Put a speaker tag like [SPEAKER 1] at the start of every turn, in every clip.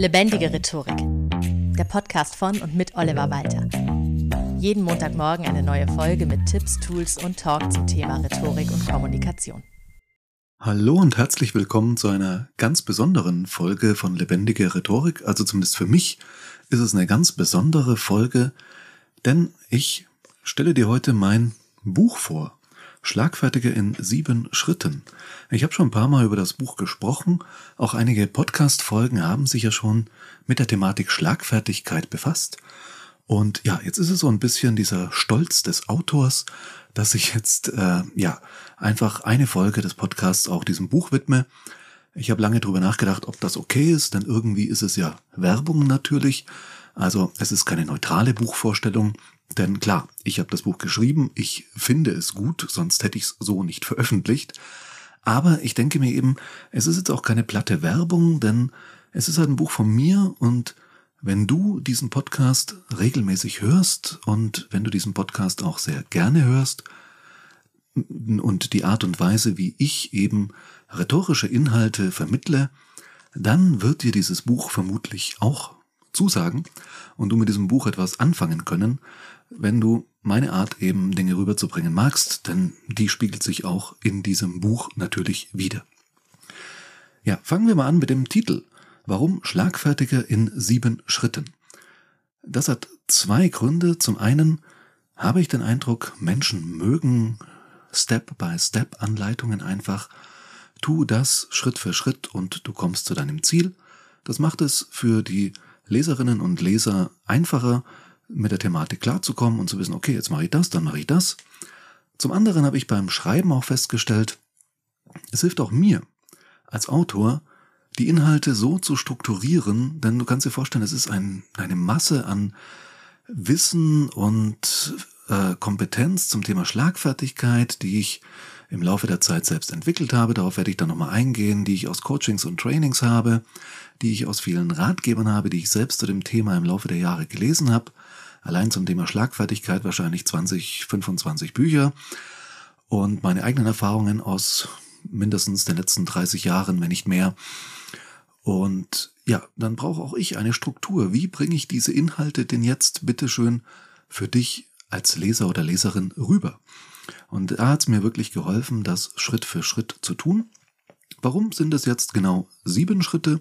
[SPEAKER 1] Lebendige Rhetorik. Der Podcast von und mit Oliver Walter. Jeden Montagmorgen eine neue Folge mit Tipps, Tools und Talk zum Thema Rhetorik und Kommunikation.
[SPEAKER 2] Hallo und herzlich willkommen zu einer ganz besonderen Folge von Lebendige Rhetorik. Also zumindest für mich ist es eine ganz besondere Folge, denn ich stelle dir heute mein Buch vor. Schlagfertige in sieben Schritten. Ich habe schon ein paar Mal über das Buch gesprochen. Auch einige Podcast-Folgen haben sich ja schon mit der Thematik Schlagfertigkeit befasst. Und ja, jetzt ist es so ein bisschen dieser Stolz des Autors, dass ich jetzt äh, ja einfach eine Folge des Podcasts auch diesem Buch widme. Ich habe lange drüber nachgedacht, ob das okay ist, denn irgendwie ist es ja Werbung natürlich. Also es ist keine neutrale Buchvorstellung, denn klar, ich habe das Buch geschrieben, ich finde es gut, sonst hätte ich es so nicht veröffentlicht. Aber ich denke mir eben, es ist jetzt auch keine platte Werbung, denn es ist halt ein Buch von mir und wenn du diesen Podcast regelmäßig hörst und wenn du diesen Podcast auch sehr gerne hörst und die Art und Weise, wie ich eben rhetorische Inhalte vermittle, dann wird dir dieses Buch vermutlich auch zusagen und du mit diesem Buch etwas anfangen können, wenn du meine Art eben Dinge rüberzubringen magst, denn die spiegelt sich auch in diesem Buch natürlich wieder. Ja, fangen wir mal an mit dem Titel. Warum Schlagfertiger in sieben Schritten? Das hat zwei Gründe. Zum einen habe ich den Eindruck, Menschen mögen Step-by-Step-Anleitungen einfach. Tu das Schritt für Schritt und du kommst zu deinem Ziel. Das macht es für die Leserinnen und Leser einfacher, mit der Thematik klarzukommen und zu wissen, okay, jetzt mache ich das, dann mache ich das. Zum anderen habe ich beim Schreiben auch festgestellt, es hilft auch mir als Autor, die Inhalte so zu strukturieren, denn du kannst dir vorstellen, es ist ein, eine Masse an Wissen und äh, Kompetenz zum Thema Schlagfertigkeit, die ich im Laufe der Zeit selbst entwickelt habe. Darauf werde ich dann nochmal eingehen, die ich aus Coachings und Trainings habe, die ich aus vielen Ratgebern habe, die ich selbst zu dem Thema im Laufe der Jahre gelesen habe allein zum Thema Schlagfertigkeit wahrscheinlich 20, 25 Bücher und meine eigenen Erfahrungen aus mindestens den letzten 30 Jahren, wenn nicht mehr. Und ja, dann brauche auch ich eine Struktur. Wie bringe ich diese Inhalte denn jetzt bitteschön für dich als Leser oder Leserin rüber? Und da hat es mir wirklich geholfen, das Schritt für Schritt zu tun. Warum sind es jetzt genau sieben Schritte?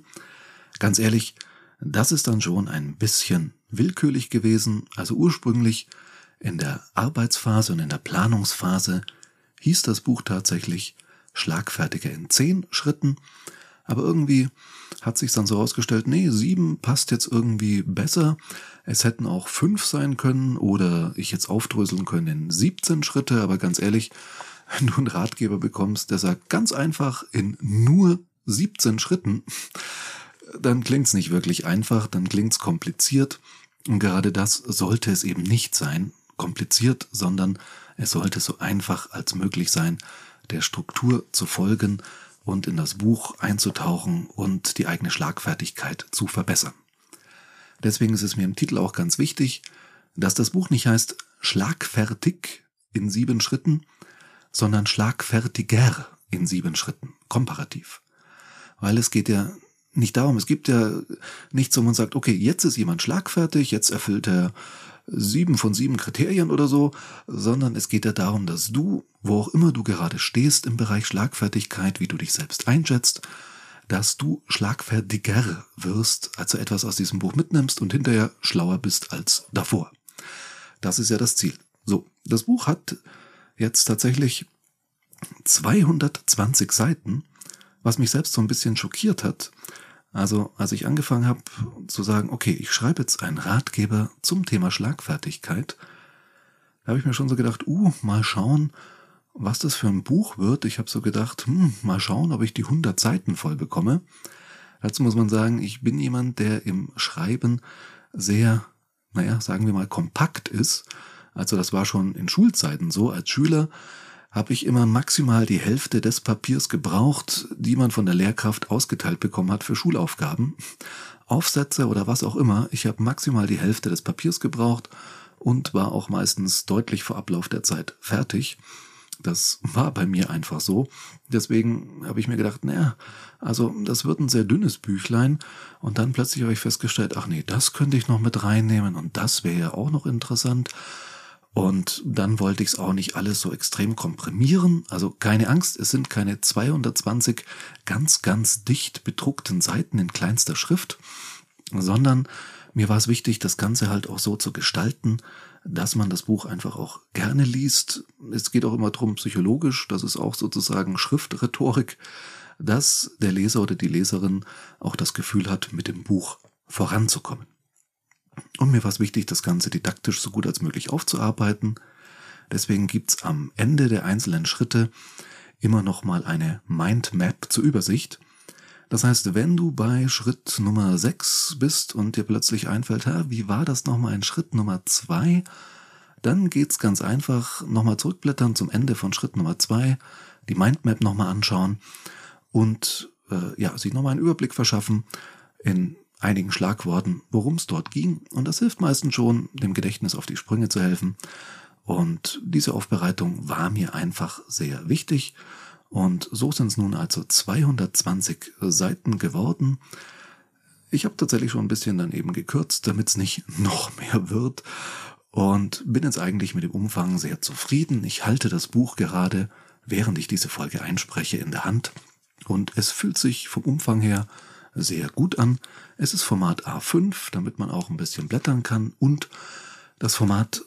[SPEAKER 2] Ganz ehrlich, das ist dann schon ein bisschen willkürlich gewesen. Also ursprünglich in der Arbeitsphase und in der Planungsphase hieß das Buch tatsächlich Schlagfertiger in zehn Schritten. Aber irgendwie hat sich dann so herausgestellt, nee, sieben passt jetzt irgendwie besser. Es hätten auch fünf sein können oder ich jetzt aufdröseln können in 17 Schritte. Aber ganz ehrlich, wenn du einen Ratgeber bekommst, der sagt ganz einfach in nur 17 Schritten, dann klingt's nicht wirklich einfach, dann klingt's kompliziert. Und gerade das sollte es eben nicht sein, kompliziert, sondern es sollte so einfach als möglich sein, der Struktur zu folgen und in das Buch einzutauchen und die eigene Schlagfertigkeit zu verbessern. Deswegen ist es mir im Titel auch ganz wichtig, dass das Buch nicht heißt Schlagfertig in sieben Schritten, sondern Schlagfertiger in sieben Schritten, komparativ. Weil es geht ja nicht darum. Es gibt ja nichts, wo man sagt, okay, jetzt ist jemand schlagfertig, jetzt erfüllt er sieben von sieben Kriterien oder so, sondern es geht ja darum, dass du, wo auch immer du gerade stehst im Bereich Schlagfertigkeit, wie du dich selbst einschätzt, dass du schlagfertiger wirst, also etwas aus diesem Buch mitnimmst und hinterher schlauer bist als davor. Das ist ja das Ziel. So, das Buch hat jetzt tatsächlich 220 Seiten, was mich selbst so ein bisschen schockiert hat, also als ich angefangen habe zu sagen, okay, ich schreibe jetzt einen Ratgeber zum Thema Schlagfertigkeit, habe ich mir schon so gedacht, uh, mal schauen, was das für ein Buch wird. Ich habe so gedacht, hm, mal schauen, ob ich die 100 Seiten voll bekomme. Dazu muss man sagen, ich bin jemand, der im Schreiben sehr, naja, sagen wir mal, kompakt ist. Also das war schon in Schulzeiten so. Als Schüler habe ich immer maximal die Hälfte des Papiers gebraucht, die man von der Lehrkraft ausgeteilt bekommen hat für Schulaufgaben. Aufsätze oder was auch immer. Ich habe maximal die Hälfte des Papiers gebraucht und war auch meistens deutlich vor Ablauf der Zeit fertig. Das war bei mir einfach so. Deswegen habe ich mir gedacht, naja, also das wird ein sehr dünnes Büchlein. Und dann plötzlich habe ich festgestellt, ach nee, das könnte ich noch mit reinnehmen und das wäre ja auch noch interessant. Und dann wollte ich es auch nicht alles so extrem komprimieren. Also keine Angst, es sind keine 220 ganz, ganz dicht bedruckten Seiten in kleinster Schrift, sondern mir war es wichtig, das Ganze halt auch so zu gestalten, dass man das Buch einfach auch gerne liest. Es geht auch immer drum psychologisch, das ist auch sozusagen Schriftrhetorik, dass der Leser oder die Leserin auch das Gefühl hat, mit dem Buch voranzukommen. Und mir war es wichtig, das Ganze didaktisch so gut als möglich aufzuarbeiten. Deswegen gibt's am Ende der einzelnen Schritte immer noch mal eine Mindmap zur Übersicht. Das heißt, wenn du bei Schritt Nummer 6 bist und dir plötzlich einfällt, wie war das nochmal in Schritt Nummer 2, dann geht's ganz einfach nochmal zurückblättern zum Ende von Schritt Nummer 2, die Mindmap nochmal anschauen und äh, ja, sich nochmal einen Überblick verschaffen in einigen Schlagworten, worum es dort ging. Und das hilft meistens schon, dem Gedächtnis auf die Sprünge zu helfen. Und diese Aufbereitung war mir einfach sehr wichtig. Und so sind es nun also 220 Seiten geworden. Ich habe tatsächlich schon ein bisschen dann eben gekürzt, damit es nicht noch mehr wird. Und bin jetzt eigentlich mit dem Umfang sehr zufrieden. Ich halte das Buch gerade, während ich diese Folge einspreche, in der Hand. Und es fühlt sich vom Umfang her sehr gut an. Es ist Format A5, damit man auch ein bisschen blättern kann. Und das Format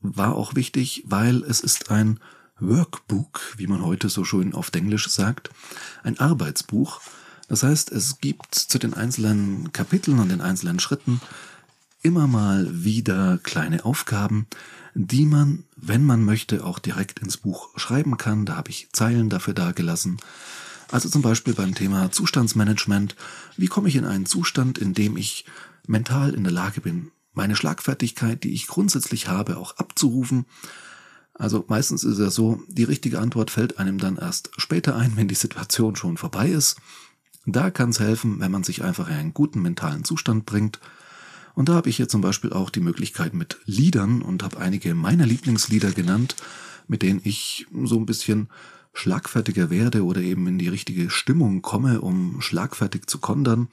[SPEAKER 2] war auch wichtig, weil es ist ein Workbook, wie man heute so schön auf Englisch sagt, ein Arbeitsbuch. Das heißt, es gibt zu den einzelnen Kapiteln und den einzelnen Schritten immer mal wieder kleine Aufgaben, die man, wenn man möchte, auch direkt ins Buch schreiben kann. Da habe ich Zeilen dafür dargelassen. Also zum Beispiel beim Thema Zustandsmanagement. Wie komme ich in einen Zustand, in dem ich mental in der Lage bin, meine Schlagfertigkeit, die ich grundsätzlich habe, auch abzurufen also meistens ist es so, die richtige Antwort fällt einem dann erst später ein, wenn die Situation schon vorbei ist. Da kann es helfen, wenn man sich einfach in einen guten mentalen Zustand bringt. Und da habe ich hier zum Beispiel auch die Möglichkeit mit Liedern und habe einige meiner Lieblingslieder genannt, mit denen ich so ein bisschen schlagfertiger werde oder eben in die richtige Stimmung komme, um schlagfertig zu kondern.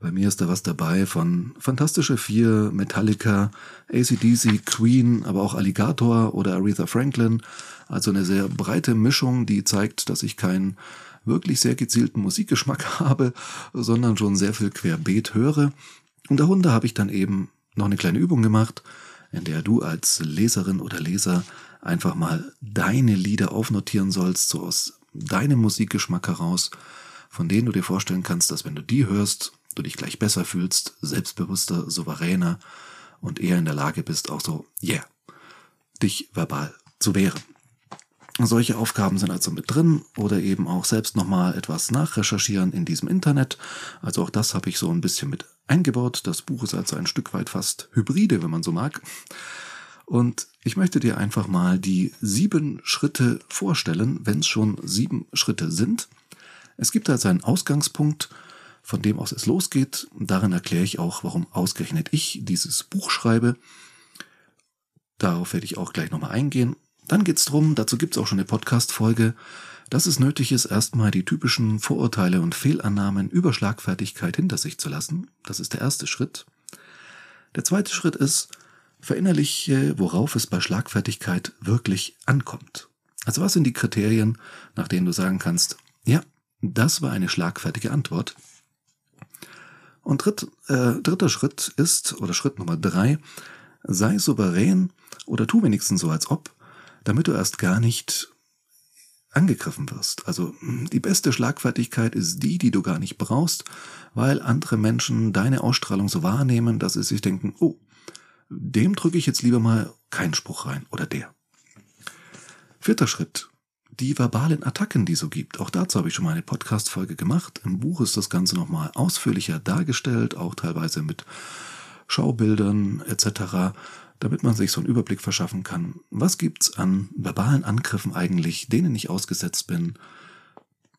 [SPEAKER 2] Bei mir ist da was dabei von Fantastische Vier, Metallica, ACDC, Queen, aber auch Alligator oder Aretha Franklin. Also eine sehr breite Mischung, die zeigt, dass ich keinen wirklich sehr gezielten Musikgeschmack habe, sondern schon sehr viel querbeet höre. Und darunter habe ich dann eben noch eine kleine Übung gemacht, in der du als Leserin oder Leser einfach mal deine Lieder aufnotieren sollst, so aus deinem Musikgeschmack heraus, von denen du dir vorstellen kannst, dass wenn du die hörst, du dich gleich besser fühlst, selbstbewusster, souveräner und eher in der Lage bist, auch so, yeah, dich verbal zu wehren. Solche Aufgaben sind also mit drin oder eben auch selbst nochmal etwas nachrecherchieren in diesem Internet. Also auch das habe ich so ein bisschen mit eingebaut. Das Buch ist also ein Stück weit fast hybride, wenn man so mag. Und ich möchte dir einfach mal die sieben Schritte vorstellen, wenn es schon sieben Schritte sind. Es gibt also einen Ausgangspunkt von dem aus es losgeht. Darin erkläre ich auch, warum ausgerechnet ich dieses Buch schreibe. Darauf werde ich auch gleich nochmal eingehen. Dann geht es darum, dazu gibt es auch schon eine Podcast-Folge, dass es nötig ist, erstmal die typischen Vorurteile und Fehlannahmen über Schlagfertigkeit hinter sich zu lassen. Das ist der erste Schritt. Der zweite Schritt ist, verinnerliche, worauf es bei Schlagfertigkeit wirklich ankommt. Also was sind die Kriterien, nach denen du sagen kannst, ja, das war eine schlagfertige Antwort. Und dritt, äh, dritter Schritt ist, oder Schritt Nummer drei, sei souverän oder tu wenigstens so, als ob, damit du erst gar nicht angegriffen wirst. Also die beste Schlagfertigkeit ist die, die du gar nicht brauchst, weil andere Menschen deine Ausstrahlung so wahrnehmen, dass sie sich denken, oh, dem drücke ich jetzt lieber mal keinen Spruch rein oder der. Vierter Schritt die verbalen Attacken, die so gibt. Auch dazu habe ich schon mal eine Podcast-Folge gemacht. Im Buch ist das Ganze nochmal ausführlicher dargestellt, auch teilweise mit Schaubildern etc., damit man sich so einen Überblick verschaffen kann. Was gibt's an verbalen Angriffen eigentlich, denen ich ausgesetzt bin?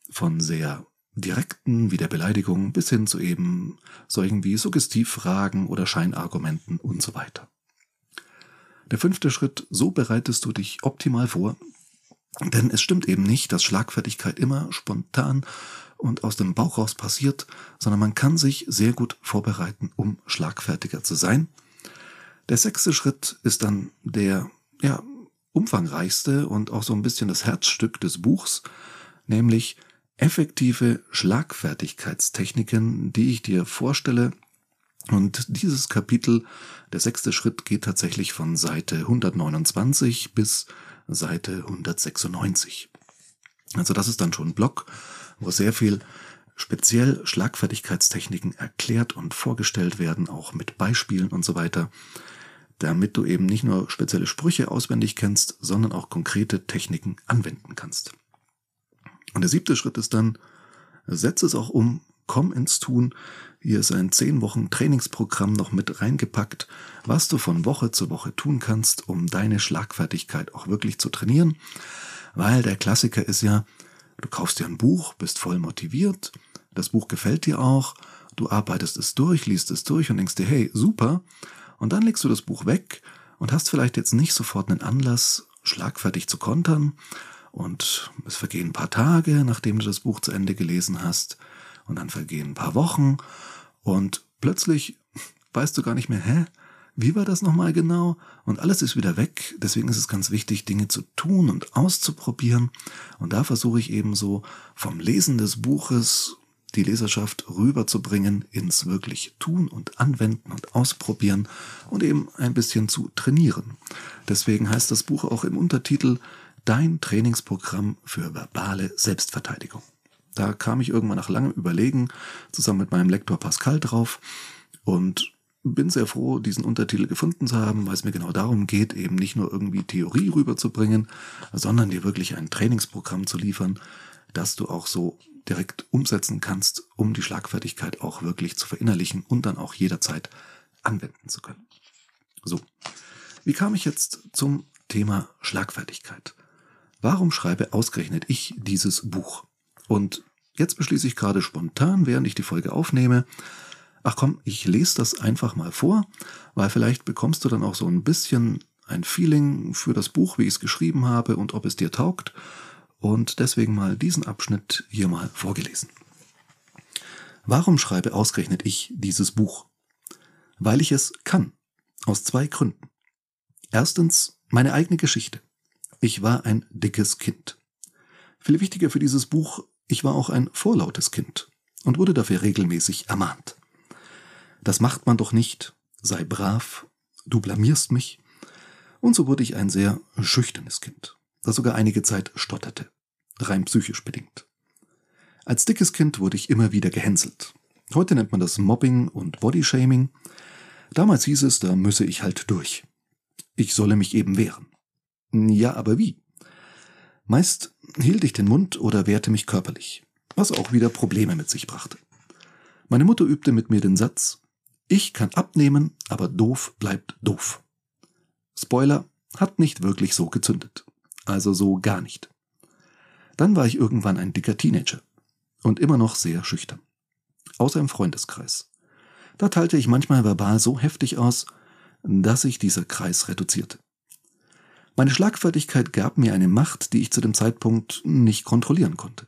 [SPEAKER 2] Von sehr direkten, wie der Beleidigung, bis hin zu eben solchen wie Suggestivfragen oder Scheinargumenten und so weiter. Der fünfte Schritt, so bereitest du dich optimal vor, Denn es stimmt eben nicht, dass Schlagfertigkeit immer spontan und aus dem Bauch raus passiert, sondern man kann sich sehr gut vorbereiten, um schlagfertiger zu sein. Der sechste Schritt ist dann der ja, umfangreichste und auch so ein bisschen das Herzstück des Buchs, nämlich effektive Schlagfertigkeitstechniken, die ich dir vorstelle. Und dieses Kapitel, der sechste Schritt, geht tatsächlich von Seite 129 bis Seite 196. Also das ist dann schon ein Block, wo sehr viel speziell Schlagfertigkeitstechniken erklärt und vorgestellt werden, auch mit Beispielen und so weiter, damit du eben nicht nur spezielle Sprüche auswendig kennst, sondern auch konkrete Techniken anwenden kannst. Und der siebte Schritt ist dann, setze es auch um, komm ins Tun. Hier ist ein zehn Wochen Trainingsprogramm noch mit reingepackt, was du von Woche zu Woche tun kannst, um deine Schlagfertigkeit auch wirklich zu trainieren. Weil der Klassiker ist ja, du kaufst dir ein Buch, bist voll motiviert, das Buch gefällt dir auch, du arbeitest es durch, liest es durch und denkst dir, hey, super. Und dann legst du das Buch weg und hast vielleicht jetzt nicht sofort einen Anlass, schlagfertig zu kontern und es vergehen ein paar Tage, nachdem du das Buch zu Ende gelesen hast. Und dann vergehen ein paar Wochen. Und plötzlich weißt du gar nicht mehr, hä? Wie war das nochmal genau? Und alles ist wieder weg. Deswegen ist es ganz wichtig, Dinge zu tun und auszuprobieren. Und da versuche ich eben so vom Lesen des Buches die Leserschaft rüberzubringen ins wirklich Tun und Anwenden und Ausprobieren und eben ein bisschen zu trainieren. Deswegen heißt das Buch auch im Untertitel Dein Trainingsprogramm für verbale Selbstverteidigung. Da kam ich irgendwann nach langem Überlegen zusammen mit meinem Lektor Pascal drauf und bin sehr froh, diesen Untertitel gefunden zu haben, weil es mir genau darum geht, eben nicht nur irgendwie Theorie rüberzubringen, sondern dir wirklich ein Trainingsprogramm zu liefern, das du auch so direkt umsetzen kannst, um die Schlagfertigkeit auch wirklich zu verinnerlichen und dann auch jederzeit anwenden zu können. So, wie kam ich jetzt zum Thema Schlagfertigkeit? Warum schreibe ausgerechnet ich dieses Buch? Und jetzt beschließe ich gerade spontan, während ich die Folge aufnehme, ach komm, ich lese das einfach mal vor, weil vielleicht bekommst du dann auch so ein bisschen ein Feeling für das Buch, wie ich es geschrieben habe und ob es dir taugt. Und deswegen mal diesen Abschnitt hier mal vorgelesen. Warum schreibe ausgerechnet ich dieses Buch? Weil ich es kann. Aus zwei Gründen. Erstens meine eigene Geschichte. Ich war ein dickes Kind. Viel wichtiger für dieses Buch, ich war auch ein vorlautes Kind und wurde dafür regelmäßig ermahnt. Das macht man doch nicht, sei brav, du blamierst mich. Und so wurde ich ein sehr schüchternes Kind, das sogar einige Zeit stotterte, rein psychisch bedingt. Als dickes Kind wurde ich immer wieder gehänselt. Heute nennt man das Mobbing und Bodyshaming. Damals hieß es, da müsse ich halt durch. Ich solle mich eben wehren. Ja, aber wie? Meist hielt ich den Mund oder wehrte mich körperlich, was auch wieder Probleme mit sich brachte. Meine Mutter übte mit mir den Satz, ich kann abnehmen, aber doof bleibt doof. Spoiler, hat nicht wirklich so gezündet. Also so gar nicht. Dann war ich irgendwann ein dicker Teenager und immer noch sehr schüchtern. Außer im Freundeskreis. Da teilte ich manchmal verbal so heftig aus, dass sich dieser Kreis reduzierte. Meine Schlagfertigkeit gab mir eine Macht, die ich zu dem Zeitpunkt nicht kontrollieren konnte.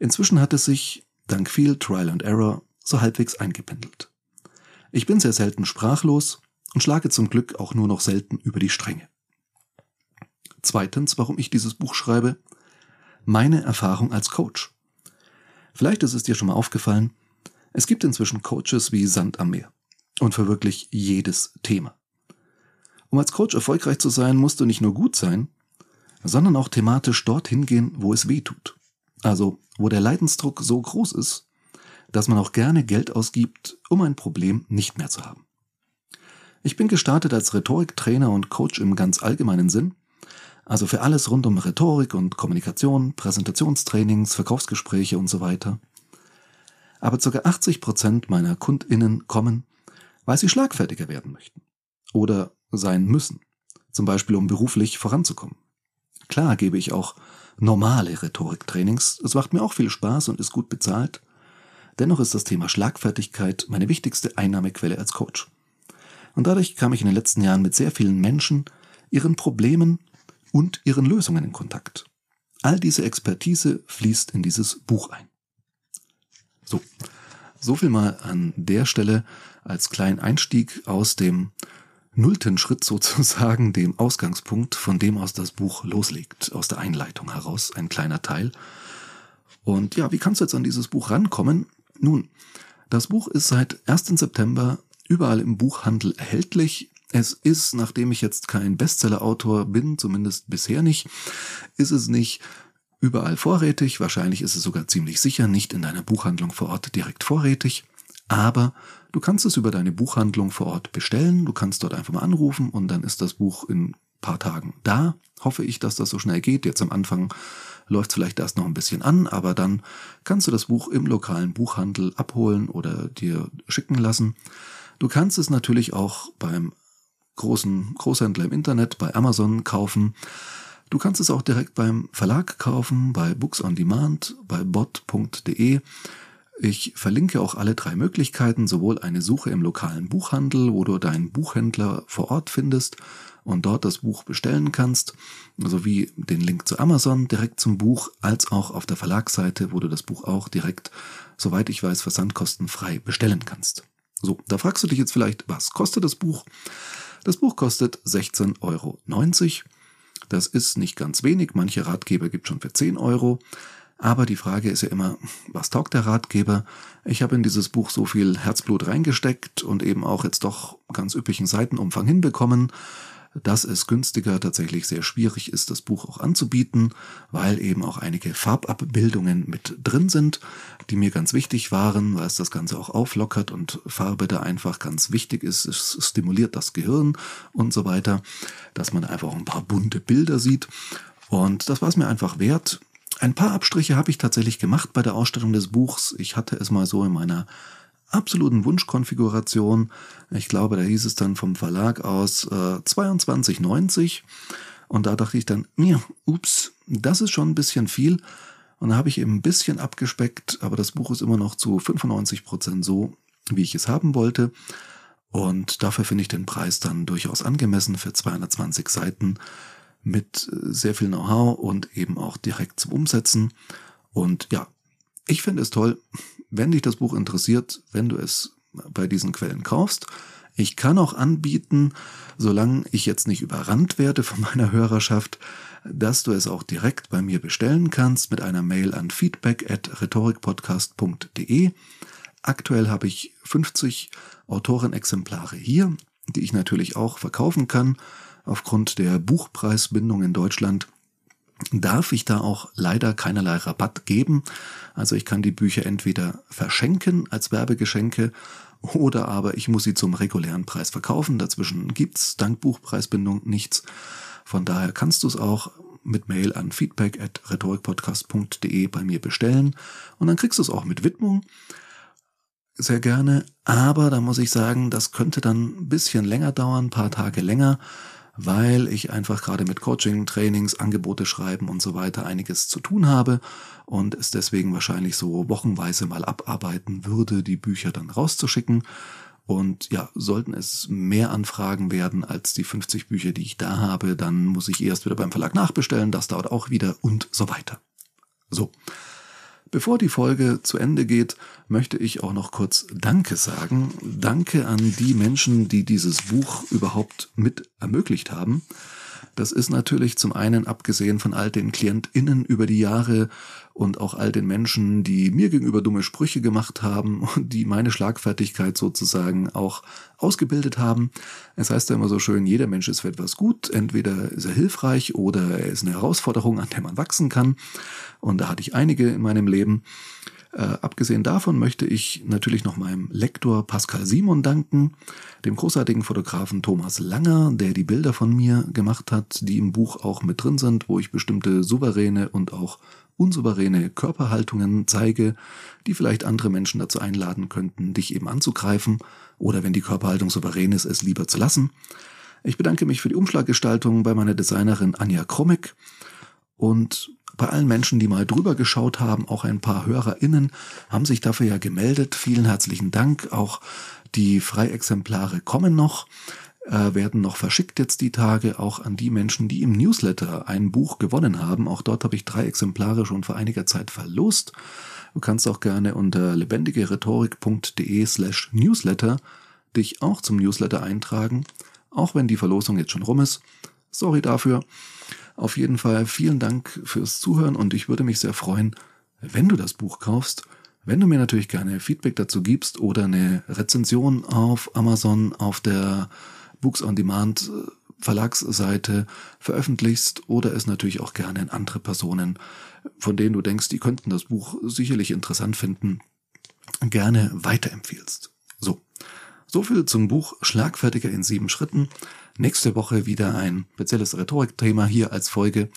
[SPEAKER 2] Inzwischen hat es sich, dank viel Trial and Error, so halbwegs eingependelt. Ich bin sehr selten sprachlos und schlage zum Glück auch nur noch selten über die Stränge. Zweitens, warum ich dieses Buch schreibe, meine Erfahrung als Coach. Vielleicht ist es dir schon mal aufgefallen, es gibt inzwischen Coaches wie Sand am Meer und für wirklich jedes Thema. Um als Coach erfolgreich zu sein, musst du nicht nur gut sein, sondern auch thematisch dorthin gehen, wo es weh tut. Also, wo der Leidensdruck so groß ist, dass man auch gerne Geld ausgibt, um ein Problem nicht mehr zu haben. Ich bin gestartet als Rhetoriktrainer und Coach im ganz allgemeinen Sinn, also für alles rund um Rhetorik und Kommunikation, Präsentationstrainings, Verkaufsgespräche und so weiter. Aber ca. 80 Prozent meiner KundInnen kommen, weil sie schlagfertiger werden möchten. Oder sein müssen, zum Beispiel um beruflich voranzukommen. Klar gebe ich auch normale Rhetoriktrainings, es macht mir auch viel Spaß und ist gut bezahlt. Dennoch ist das Thema Schlagfertigkeit meine wichtigste Einnahmequelle als Coach. Und dadurch kam ich in den letzten Jahren mit sehr vielen Menschen, ihren Problemen und ihren Lösungen in Kontakt. All diese Expertise fließt in dieses Buch ein. So, so viel mal an der Stelle als kleinen Einstieg aus dem nullten Schritt sozusagen, dem Ausgangspunkt, von dem aus das Buch loslegt, aus der Einleitung heraus, ein kleiner Teil. Und ja, wie kannst du jetzt an dieses Buch rankommen? Nun, das Buch ist seit 1. September überall im Buchhandel erhältlich. Es ist, nachdem ich jetzt kein Bestseller-Autor bin, zumindest bisher nicht, ist es nicht überall vorrätig. Wahrscheinlich ist es sogar ziemlich sicher nicht in deiner Buchhandlung vor Ort direkt vorrätig. Aber du kannst es über deine Buchhandlung vor Ort bestellen. Du kannst dort einfach mal anrufen und dann ist das Buch in ein paar Tagen da. Hoffe ich, dass das so schnell geht. Jetzt am Anfang läuft es vielleicht erst noch ein bisschen an, aber dann kannst du das Buch im lokalen Buchhandel abholen oder dir schicken lassen. Du kannst es natürlich auch beim großen Großhändler im Internet, bei Amazon kaufen. Du kannst es auch direkt beim Verlag kaufen, bei Books on Demand, bei bot.de. Ich verlinke auch alle drei Möglichkeiten, sowohl eine Suche im lokalen Buchhandel, wo du deinen Buchhändler vor Ort findest und dort das Buch bestellen kannst, sowie den Link zu Amazon direkt zum Buch, als auch auf der Verlagsseite, wo du das Buch auch direkt, soweit ich weiß, versandkostenfrei bestellen kannst. So, da fragst du dich jetzt vielleicht, was kostet das Buch? Das Buch kostet 16,90 Euro. Das ist nicht ganz wenig, manche Ratgeber gibt schon für 10 Euro. Aber die Frage ist ja immer, was taugt der Ratgeber? Ich habe in dieses Buch so viel Herzblut reingesteckt und eben auch jetzt doch ganz üppigen Seitenumfang hinbekommen dass es günstiger tatsächlich sehr schwierig ist, das Buch auch anzubieten, weil eben auch einige Farbabbildungen mit drin sind, die mir ganz wichtig waren, weil es das Ganze auch auflockert und Farbe da einfach ganz wichtig ist. Es stimuliert das Gehirn und so weiter, dass man einfach ein paar bunte Bilder sieht. Und das war es mir einfach wert. Ein paar Abstriche habe ich tatsächlich gemacht bei der Ausstellung des Buchs. Ich hatte es mal so in meiner absoluten Wunschkonfiguration. Ich glaube, da hieß es dann vom Verlag aus äh, 22,90. Und da dachte ich dann, ja, ups, das ist schon ein bisschen viel. Und da habe ich eben ein bisschen abgespeckt, aber das Buch ist immer noch zu 95 Prozent so, wie ich es haben wollte. Und dafür finde ich den Preis dann durchaus angemessen für 220 Seiten mit äh, sehr viel Know-how und eben auch direkt zum Umsetzen. Und ja, ich finde es toll, wenn dich das Buch interessiert, wenn du es bei diesen Quellen kaufst. Ich kann auch anbieten, solange ich jetzt nicht überrannt werde von meiner Hörerschaft, dass du es auch direkt bei mir bestellen kannst mit einer Mail an feedback at rhetorikpodcast.de. Aktuell habe ich 50 Autorenexemplare hier, die ich natürlich auch verkaufen kann. Aufgrund der Buchpreisbindung in Deutschland darf ich da auch leider keinerlei Rabatt geben. Also ich kann die Bücher entweder verschenken als Werbegeschenke oder aber ich muss sie zum regulären Preis verkaufen. Dazwischen gibt's dank Buchpreisbindung nichts. Von daher kannst du es auch mit Mail an feedback at rhetorikpodcast.de bei mir bestellen und dann kriegst du es auch mit Widmung. Sehr gerne, aber da muss ich sagen, das könnte dann ein bisschen länger dauern, ein paar Tage länger weil ich einfach gerade mit Coaching, Trainings, Angebote schreiben und so weiter einiges zu tun habe und es deswegen wahrscheinlich so wochenweise mal abarbeiten würde, die Bücher dann rauszuschicken. Und ja, sollten es mehr Anfragen werden als die 50 Bücher, die ich da habe, dann muss ich erst wieder beim Verlag nachbestellen, das dauert auch wieder und so weiter. So. Bevor die Folge zu Ende geht, möchte ich auch noch kurz Danke sagen. Danke an die Menschen, die dieses Buch überhaupt mit ermöglicht haben. Das ist natürlich zum einen abgesehen von all den KlientInnen über die Jahre und auch all den Menschen, die mir gegenüber dumme Sprüche gemacht haben und die meine Schlagfertigkeit sozusagen auch ausgebildet haben. Es heißt ja immer so schön, jeder Mensch ist für etwas gut. Entweder ist er hilfreich oder er ist eine Herausforderung, an der man wachsen kann. Und da hatte ich einige in meinem Leben. Äh, abgesehen davon möchte ich natürlich noch meinem Lektor Pascal Simon danken, dem großartigen Fotografen Thomas Langer, der die Bilder von mir gemacht hat, die im Buch auch mit drin sind, wo ich bestimmte souveräne und auch unsouveräne Körperhaltungen zeige, die vielleicht andere Menschen dazu einladen könnten, dich eben anzugreifen oder wenn die Körperhaltung souverän ist, es lieber zu lassen. Ich bedanke mich für die Umschlaggestaltung bei meiner Designerin Anja Kromik und bei allen Menschen, die mal drüber geschaut haben, auch ein paar HörerInnen haben sich dafür ja gemeldet. Vielen herzlichen Dank. Auch die Freiexemplare kommen noch. äh, werden noch verschickt jetzt die Tage auch an die Menschen, die im Newsletter ein Buch gewonnen haben. Auch dort habe ich drei Exemplare schon vor einiger Zeit verlost. Du kannst auch gerne unter lebendigerhetorik.de slash newsletter dich auch zum Newsletter eintragen, auch wenn die Verlosung jetzt schon rum ist. Sorry dafür. Auf jeden Fall vielen Dank fürs Zuhören und ich würde mich sehr freuen, wenn du das Buch kaufst, wenn du mir natürlich gerne Feedback dazu gibst oder eine Rezension auf Amazon auf der Books on Demand äh, Verlagsseite veröffentlichst oder es natürlich auch gerne in andere Personen, von denen du denkst, die könnten das Buch sicherlich interessant finden, gerne weiterempfiehlst. So. So viel zum Buch Schlagfertiger in sieben Schritten. Nächste Woche wieder ein spezielles Rhetorikthema hier als Folge.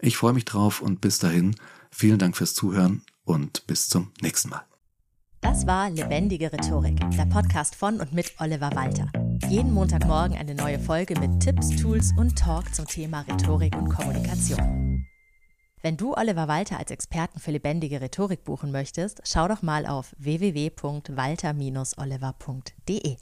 [SPEAKER 2] Ich freue mich drauf und bis dahin vielen Dank fürs Zuhören und bis zum nächsten Mal.
[SPEAKER 1] Das war Lebendige Rhetorik, der Podcast von und mit Oliver Walter. Jeden Montagmorgen eine neue Folge mit Tipps, Tools und Talk zum Thema Rhetorik und Kommunikation. Wenn du Oliver Walter als Experten für lebendige Rhetorik buchen möchtest, schau doch mal auf www.walter-oliver.de.